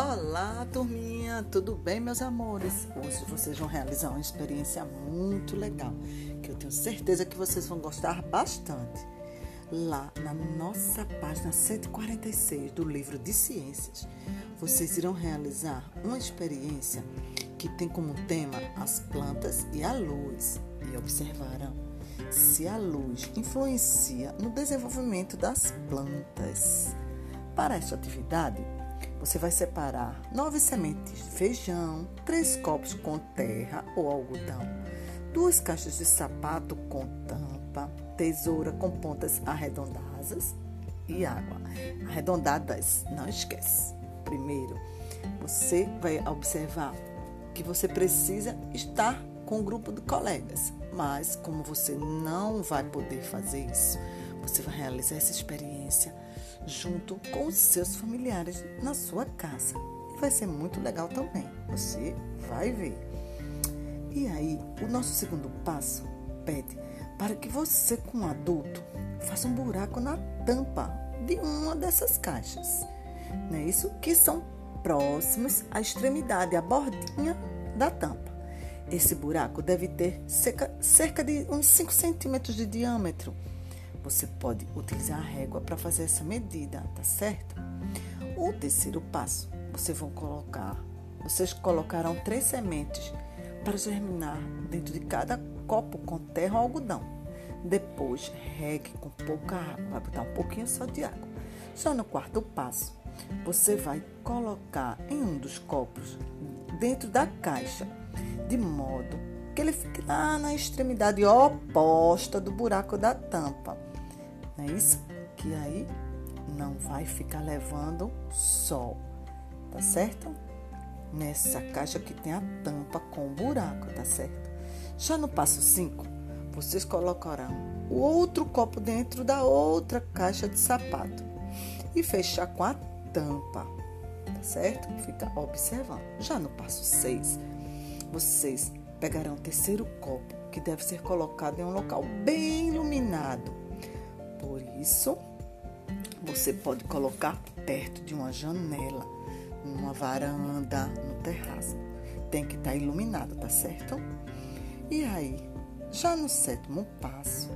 Olá, turminha! Tudo bem, meus amores? Hoje vocês vão realizar uma experiência muito legal, que eu tenho certeza que vocês vão gostar bastante. Lá na nossa página 146 do livro de ciências, vocês irão realizar uma experiência que tem como tema as plantas e a luz e observarão se a luz influencia no desenvolvimento das plantas. Para esta atividade, você vai separar nove sementes de feijão, três copos com terra ou algodão, duas caixas de sapato com tampa, tesoura com pontas arredondadas e água. Arredondadas, não esquece. Primeiro, você vai observar que você precisa estar com um grupo de colegas, mas como você não vai poder fazer isso, você vai realizar essa experiência junto com os seus familiares na sua casa. Vai ser muito legal também. Você vai ver. E aí, o nosso segundo passo pede para que você, com um adulto, faça um buraco na tampa de uma dessas caixas. Não é isso? Que são próximos à extremidade, à bordinha da tampa. Esse buraco deve ter cerca, cerca de uns 5 centímetros de diâmetro você pode utilizar a régua para fazer essa medida, tá certo? O terceiro passo, vocês vão colocar, vocês colocarão três sementes para germinar dentro de cada copo com terra ou algodão. Depois, regue com pouca água, vai botar um pouquinho só de água. Só no quarto passo, você vai colocar em um dos copos dentro da caixa, de modo que ele fique lá na extremidade oposta do buraco da tampa. É isso? Que aí não vai ficar levando sol, tá certo? Nessa caixa que tem a tampa com buraco, tá certo? Já no passo 5, vocês colocarão o outro copo dentro da outra caixa de sapato e fechar com a tampa, tá certo? Fica observando. Já no passo 6, vocês pegarão o terceiro copo, que deve ser colocado em um local bem iluminado por isso, você pode colocar perto de uma janela, numa varanda, no terraço. Tem que estar tá iluminado, tá certo? E aí, já no sétimo passo,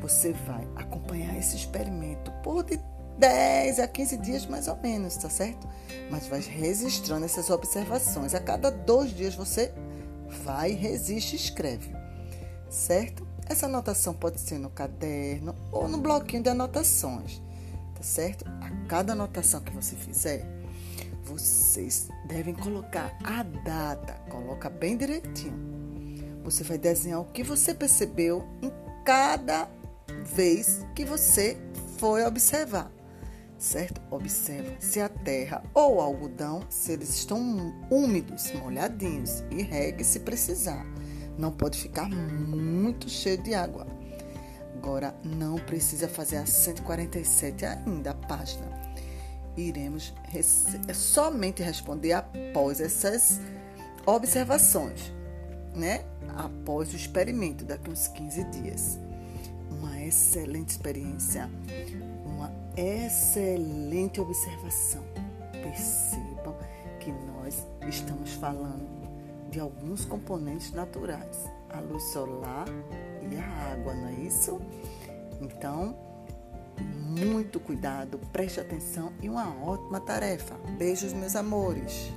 você vai acompanhar esse experimento por de 10 a 15 dias mais ou menos, tá certo? Mas vai registrando essas observações. A cada dois dias você vai, resiste e escreve, certo? Essa anotação pode ser no caderno ou no bloquinho de anotações, tá certo? A cada anotação que você fizer, vocês devem colocar a data, coloca bem direitinho. Você vai desenhar o que você percebeu em cada vez que você foi observar, certo? Observa se a terra ou o algodão, se eles estão úmidos, molhadinhos e regue se precisar. Não pode ficar muito cheio de água. Agora, não precisa fazer a 147 ainda a página. Iremos somente responder após essas observações, né? Após o experimento, daqui uns 15 dias. Uma excelente experiência, uma excelente observação. Percebam que nós estamos falando de alguns componentes naturais, a luz solar e a água, não é isso? Então, muito cuidado, preste atenção e uma ótima tarefa. Beijos, meus amores.